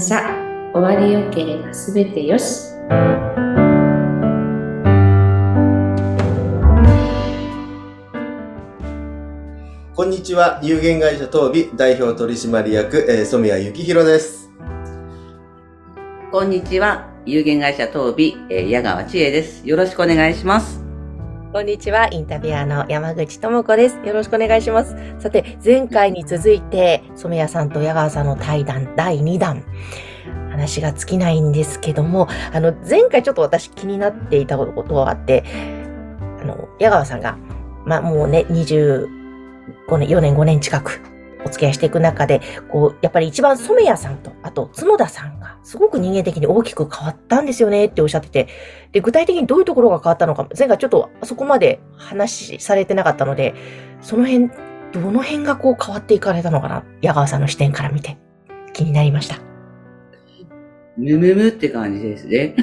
感謝終わりよければすべてよし。こんにちは。有限会社東美代表取締役、えー、染谷幸宏です。こんにちは。有限会社東美、えー、矢川千恵です。よろしくお願いしますこんにちは、インタビュアーの山口智子です。よろしくお願いします。さて、前回に続いて、染谷さんと矢川さんの対談第2弾。話が尽きないんですけども、あの、前回ちょっと私気になっていたことがあって、あの、矢川さんが、まあ、もうね、25年、4年、5年近くお付き合いしていく中で、こう、やっぱり一番染谷さんと、あと角田さんが、すごく人間的に大きく変わったんですよねっておっしゃってて、で、具体的にどういうところが変わったのか、前回ちょっとそこまで話されてなかったので、その辺、どの辺がこう変わっていかれたのかな、矢川さんの視点から見て、気になりました。むむむって感じですね。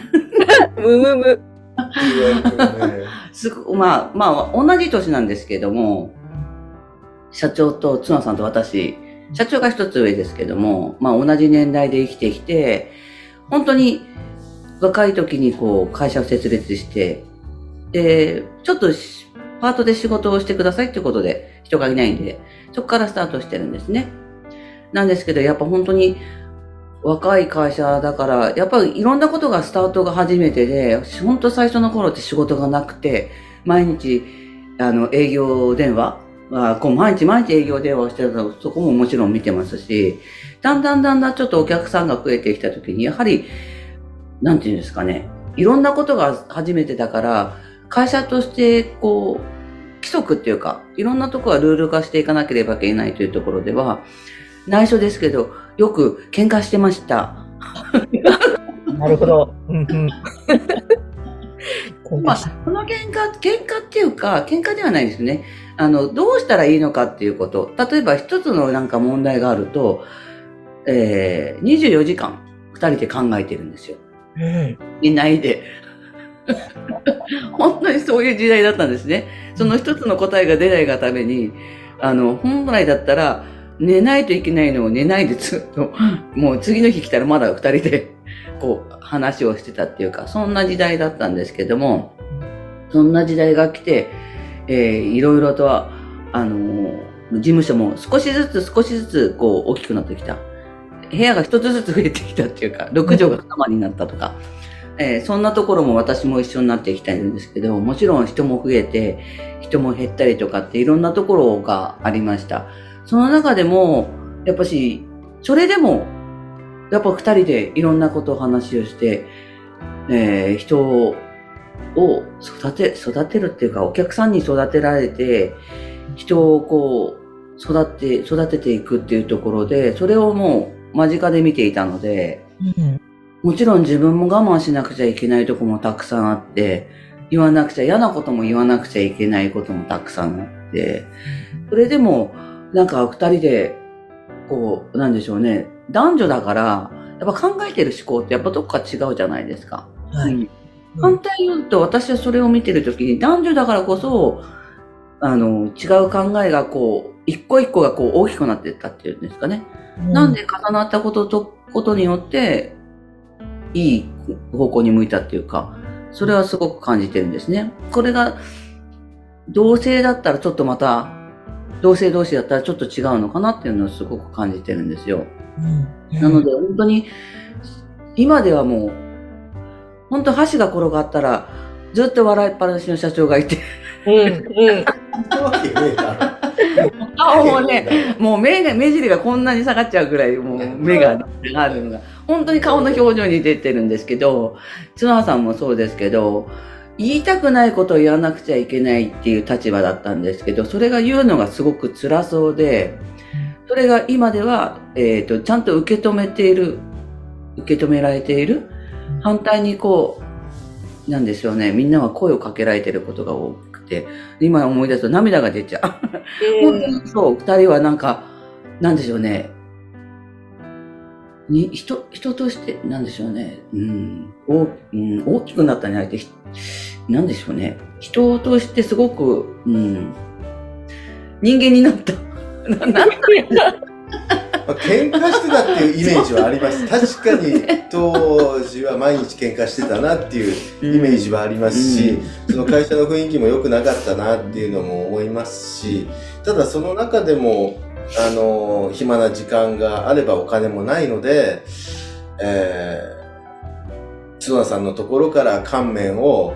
むむむ。すごまあ、まあ、同じ年なんですけども、社長と妻さんと私、社長が一つ上ですけども、まあ同じ年代で生きてきて、本当に若い時にこう会社を設立して、で、ちょっとパートで仕事をしてくださいってことで人がいないんで、そこからスタートしてるんですね。なんですけど、やっぱ本当に若い会社だから、やっぱりいろんなことがスタートが初めてで、本当最初の頃って仕事がなくて、毎日、あの、営業電話まあ、こう毎日毎日営業電話をしてたそこももちろん見てますし、だんだんだんだんちょっとお客さんが増えてきたときに、やはり、なんていうんですかね、いろんなことが初めてだから、会社として、こう、規則っていうか、いろんなところはルール化していかなければいけないというところでは、内緒ですけど、よく喧嘩してました。なるほど。まあ、この喧嘩、喧嘩っていうか、喧嘩ではないですね。あの、どうしたらいいのかっていうこと。例えば一つのなんか問題があると、えー、24時間二人で考えてるんですよ。うん。いないで。本当にそういう時代だったんですね。その一つの答えが出ないがために、あの、本来だったら、寝ないといけないのを寝ないでずっと、もう次の日来たらまだ二人で、こう、話をしてたっていうか、そんな時代だったんですけども、そんな時代が来て、えー、いろいろと、あのー、事務所も少しずつ少しずつこう大きくなってきた。部屋が一つずつ増えてきたっていうか、6畳が玉になったとか、えー、そんなところも私も一緒になっていきたいんですけど、もちろん人も増えて、人も減ったりとかっていろんなところがありました。その中でも、やっぱし、それでも、やっぱ二人でいろんなことを話をして、えー、人を育て、育てるっていうか、お客さんに育てられて、人をこう、育って、育てていくっていうところで、それをもう間近で見ていたので、うん、もちろん自分も我慢しなくちゃいけないとこもたくさんあって、言わなくちゃ、嫌なことも言わなくちゃいけないこともたくさんあって、それでも、なんか二人で、こう、なんでしょうね、男女だから、やっぱ考えてる思考ってやっぱどっか違うじゃないですか。はい。反対に言うと、私はそれを見てるときに、男女だからこそ、あの、違う考えがこう、一個一個がこう大きくなっていったっていうんですかね。うん、なんで重なったことと、ことによって、いい方向に向いたっていうか、それはすごく感じてるんですね。これが、同性だったらちょっとまた、同性同士だったらちょっと違うのかなっていうのをすごく感じてるんですよ。うん、なので本当に、今ではもう、本当箸が転がったら、ずっと笑いっぱなしの社長がいて。うん、うん。顔もね、もう目が、目尻がこんなに下がっちゃうぐらい、もう目があるのが、本当に顔の表情に出てるんですけど、角葉さんもそうですけど、言いたくないことを言わなくちゃいけないっていう立場だったんですけど、それが言うのがすごく辛そうで、それが今では、えっ、ー、と、ちゃんと受け止めている、受け止められている。反対にこう、なんでしょうね、みんなは声をかけられてることが多くて、今思い出すと涙が出ちゃう。えー、本当にそう、二人はなんか、なんでしょうね、に人、人として、なんでしょうね、うん、大うん、大きくなったんじゃなくて、なんでしょうね、人としてすごく、うん、人間になった。なんまあ、喧嘩してたっていうイメージはあります。確かに当時は毎日喧嘩してたなっていうイメージはありますし、その会社の雰囲気も良くなかったなっていうのも思いますし、ただその中でも、あの、暇な時間があればお金もないので、えー、角田さんのところから乾麺を、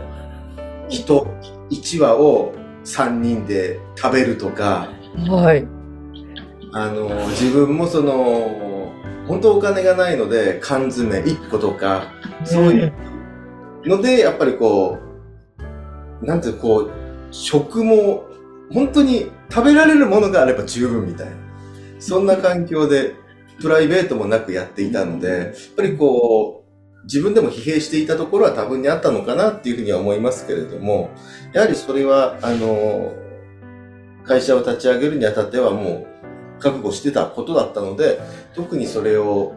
人、1羽を3人で食べるとか、はい。あの、自分もその、本当お金がないので、缶詰1個とか、そういうので、やっぱりこう、なんていうこう、食も、本当に食べられるものがあれば十分みたいな。そんな環境で、プライベートもなくやっていたので、やっぱりこう、自分でも疲弊していたところは多分にあったのかなっていうふうには思いますけれども、やはりそれは、あの、会社を立ち上げるにあたってはもう覚悟してたことだったので、特にそれを、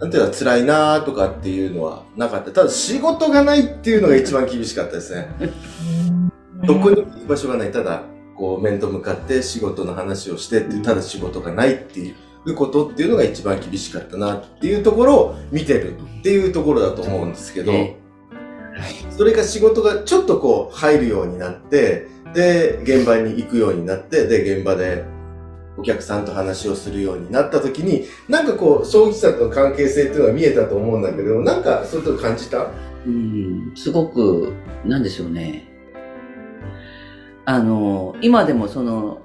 なんていうの、辛いなとかっていうのはなかった。ただ仕事がないっていうのが一番厳しかったですね。どこにも行く場所がない。ただ、こう面と向かって仕事の話をしてってただ仕事がないっていうことっていうのが一番厳しかったなっていうところを見てるっていうところだと思うんですけど、それが仕事がちょっとこう入るようになって、で、現場に行くようになって、で、現場でお客さんと話をするようになった時に、なんかこう、葬儀社との関係性っていうのが見えたと思うんだけど、なんかそういうこと感じた？うん、すごく、なんでしょうね。あの、今でもその、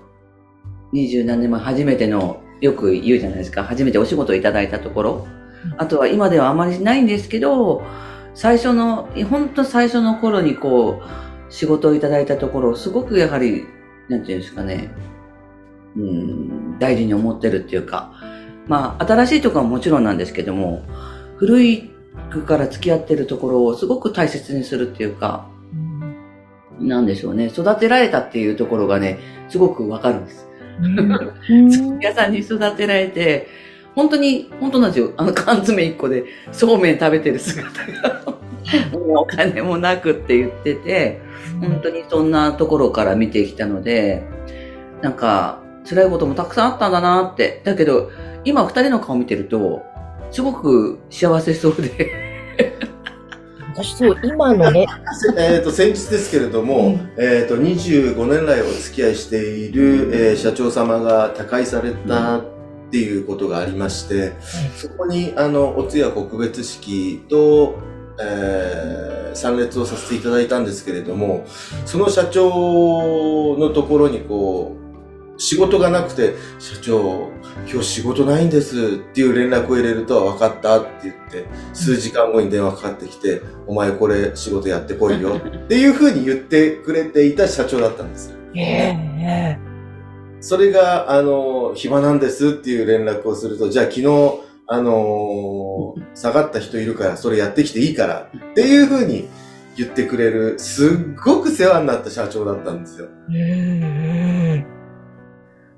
二十何年前初めての、よく言うじゃないですか、初めてお仕事をいただいたところ。あとは今ではあまりないんですけど、最初の、本当最初の頃にこう、仕事をいただいたところ、すごくやはり、なんていうんですかね、うん、大事に思ってるっていうか、まあ、新しいところはもちろんなんですけども、古いから付き合ってるところをすごく大切にするっていうか、なんでしょうね。育てられたっていうところがね、すごくわかるんです。屋さんに育てられて、本当に、本当なんですよ。あの缶詰一個でそうめん食べてる姿が、もうお金もなくって言ってて、本当にそんなところから見てきたので、なんか、辛いこともたくさんあったんだなって。だけど、今二人の顔見てると、すごく幸せそうで。私そう、今のね、えっと、先日ですけれども、えっと、25年来お付き合いしている、えー社長様が他界されたっていうことがありまして、そこに、あの、お通夜告別式と、えー参列をさせていただいたんですけれども、その社長のところにこう、仕事がなくて、社長、今日仕事ないんですっていう連絡を入れると、分かったって言って、数時間後に電話かかってきて、お前これ仕事やってこいよっていう 風に言ってくれていた社長だったんですよ。ええそれが、あの、暇なんですっていう連絡をすると、じゃあ昨日、あのー下がった人いるから、それやってきていいからっていう風に言ってくれる、すっごく世話になった社長だったんですよ。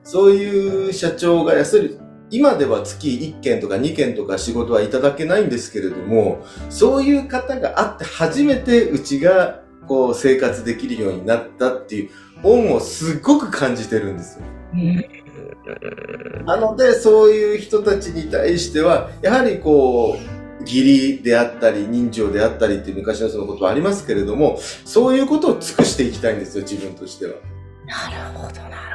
そういう社長が、やすり、今では月1件とか2件とか仕事はいただけないんですけれども、そういう方があって初めてうちがこう生活できるようになったっていう恩をすっごく感じてるんですよ。なので、そういう人たちに対しては、やはりこう、義理であったり、人情であったりっていう昔のそのことはありますけれども、そういうことを尽くしていきたいんですよ、自分としては。なるほど、なるほど。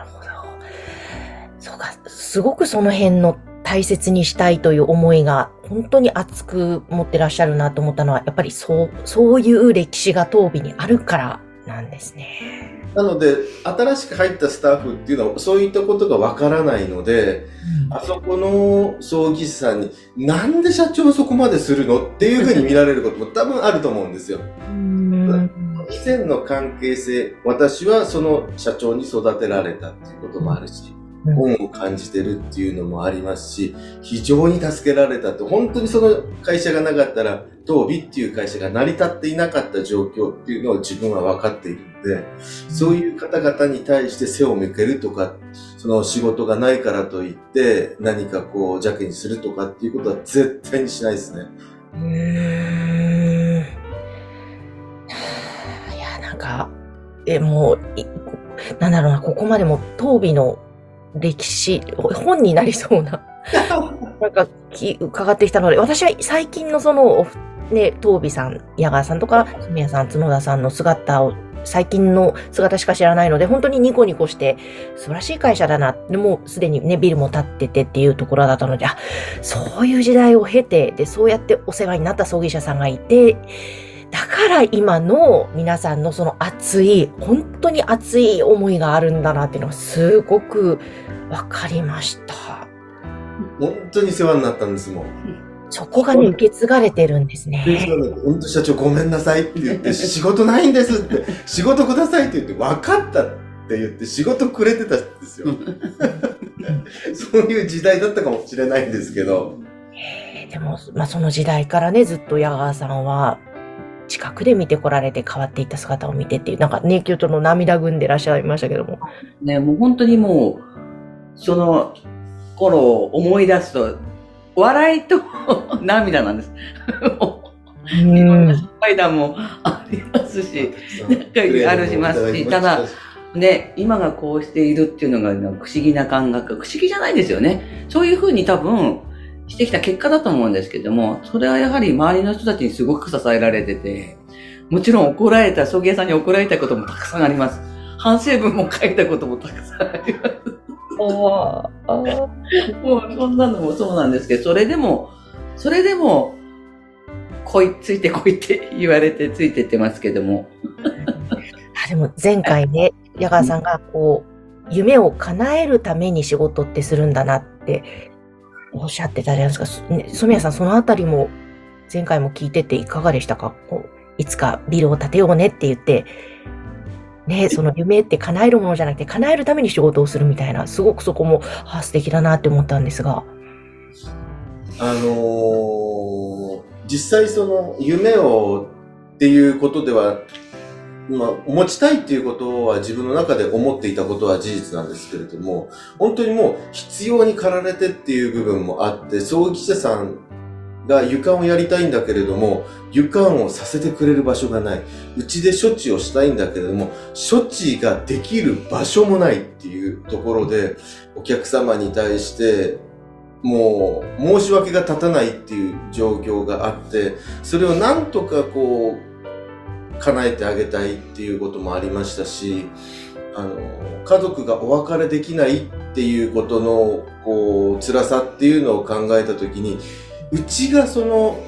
そうか、すごくその辺の大切にしたいという思いが本当に熱く持ってらっしゃるなと思ったのは、やっぱりそう、そういう歴史が当備にあるからなんですね。なので、新しく入ったスタッフっていうのは、そういったことがわからないので、あそこの葬儀師さんに、なんで社長そこまでするのっていうふうに見られることも多分あると思うんですよ。うん以前の関係性、私はその社長に育てられたっていうこともあるし、うん恩を感じてるっていうのもありますし、非常に助けられたって、本当にその会社がなかったら、東美っていう会社が成り立っていなかった状況っていうのを自分は分かっているので、そういう方々に対して背を向けるとか、その仕事がないからといって何かこう邪気にするとかっていうことは絶対にしないですね。うー。んいや、なんか、え、もう、いなんだろうな、ここまでも当備の歴史、本になりそうな なんかき伺ってきたので、私は最近のその、おね、東美さん、矢川さんとか、住谷さん、角田さんの姿を、最近の姿しか知らないので、本当にニコニコして、素晴らしい会社だな。でもうすでにね、ビルも建っててっていうところだったので、あ、そういう時代を経て、で、そうやってお世話になった葬儀社さんがいて、だから今の皆さんのその熱い、本当に熱い思いがあるんだなっていうのがすごくわかりました。本当に世話になったんですもん。そこがね、受け継がれてるんですね。本当社長ごめんなさいって言って、仕事ないんですって、仕事くださいって言って、分かったって言って仕事くれてたんですよ。そういう時代だったかもしれないんですけど。えーでも、まあ、その時代からね、ずっと矢川さんは、近くで見てこられて変わっていった姿を見てっていう、なんかね、今日との涙ぐんでらっしゃいましたけども。ね、もう本当にもう、その頃を思い出すと、笑いと 涙なんです。もういろんな失敗談もありますし、なんかあるしますしただ、ね、今がこうしているっていうのがなんか不思議な感覚、不思議じゃないですよね。そういうふうに多分してきた結果だと思うんですけども、それはやはり周りの人たちにすごく支えられてて、もちろん怒られた、葬儀屋さんに怒られたこともたくさんあります。反省文も書いたこともたくさんあります。ああもうそんなのもそうなんですけど、それでも、それでも、こい、ついてこいって言われてついてってますけども。あでも前回ね、矢川さんがこう、夢を叶えるために仕事ってするんだなっておっしゃってたじゃないですか。そね染谷さん、そのあたりも前回も聞いてていかがでしたか？こういつかビルを建てようねって言って、ね、その夢って叶えるものじゃなくて、叶えるために仕事をするみたいな、すごくそこも、あ素敵だなって思ったんですが。あのー実際その夢をっていうことでは、まあ、持ちたいっていうことは自分の中で思っていたことは事実なんですけれども、本当にもう必要に駆られてっていう部分もあって、葬儀社さんが床をやりたいんだけれども、床をさせてくれる場所がない。うちで処置をしたいんだけれども、処置ができる場所もないっていうところで、お客様に対して、もう申し訳が立たないっていう状況があって、それをなんとかこう、叶えてあげたいっていうこともありましたし、あの、家族がお別れできないっていうことの、こう、辛さっていうのを考えたときに、うちがその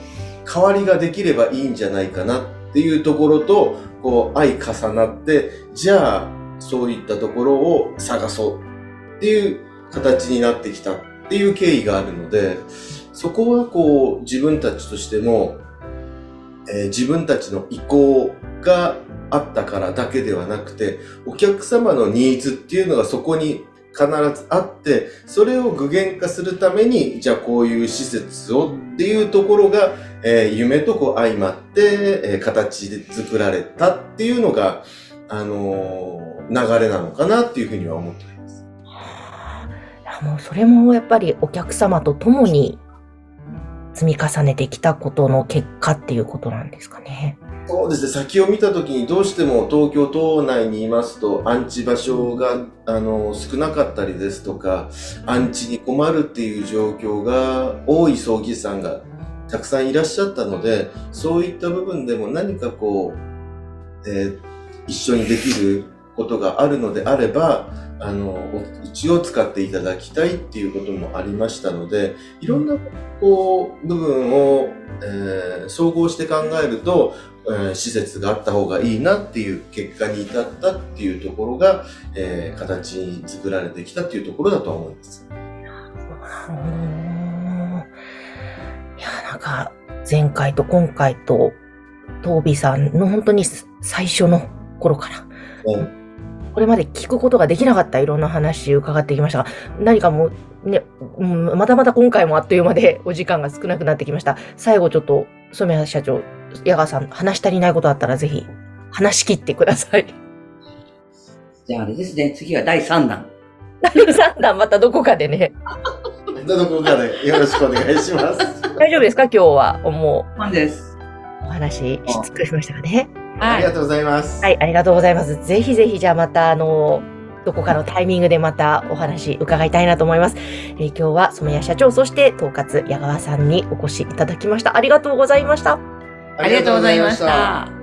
代わりができればいいんじゃないかなっていうところと、こう、相重なって、じゃあ、そういったところを探そうっていう形になってきたっていう経緯があるので、そこはこう、自分たちとしても、えー自分たちの意向があったからだけではなくて、お客様のニーズっていうのがそこに必ずあって、それを具現化するために、じゃあこういう施設をっていうところが、えー夢とこう相まって、えー形で作られたっていうのが、あのー流れなのかなっていうふうには思っております。いやもうそれもやっぱりお客様と共に積み重ねてきたことの結果っていうことなんですかね。そうですね、先を見たときにどうしても東京都内にいますと、安置場所が、あの、少なかったりですとか、安置に困るっていう状況が多い葬儀師さんがたくさんいらっしゃったので、そういった部分でも何かこう、えー一緒にできることがあるのであれば、あの、おうちを使っていただきたいっていうこともありましたので、いろんな、こう、部分を、えー総合して考えると、えー施設があった方がいいなっていう結果に至ったっていうところが、えー形に作られてきたっていうところだとは思います。いや、なんか、前回と今回と、東美さんの本当に最初の頃から、うんこれまで聞くことができなかったいろんな話を伺ってきましたが、何かもうね、うんまたまた今回もあっという間で お時間が少なくなってきました。最後ちょっと、染谷社長、矢川さん、話し足りないことあったらぜひ、話し切ってください。じゃああれですね、次は第3弾。第3弾またどこかでね、どこかでよろしくお願いします。大丈夫ですか？今日は、もファンです。う、お話しし尽くしましたかね。ありがとうございます。はい、ありがとうございます。ぜひぜひ、じゃあまた、あの、どこかのタイミングでまたお話伺いたいなと思います。えー今日は染谷社長、そして統括矢川さんにお越しいただきました。ありがとうございました。ありがとうございました。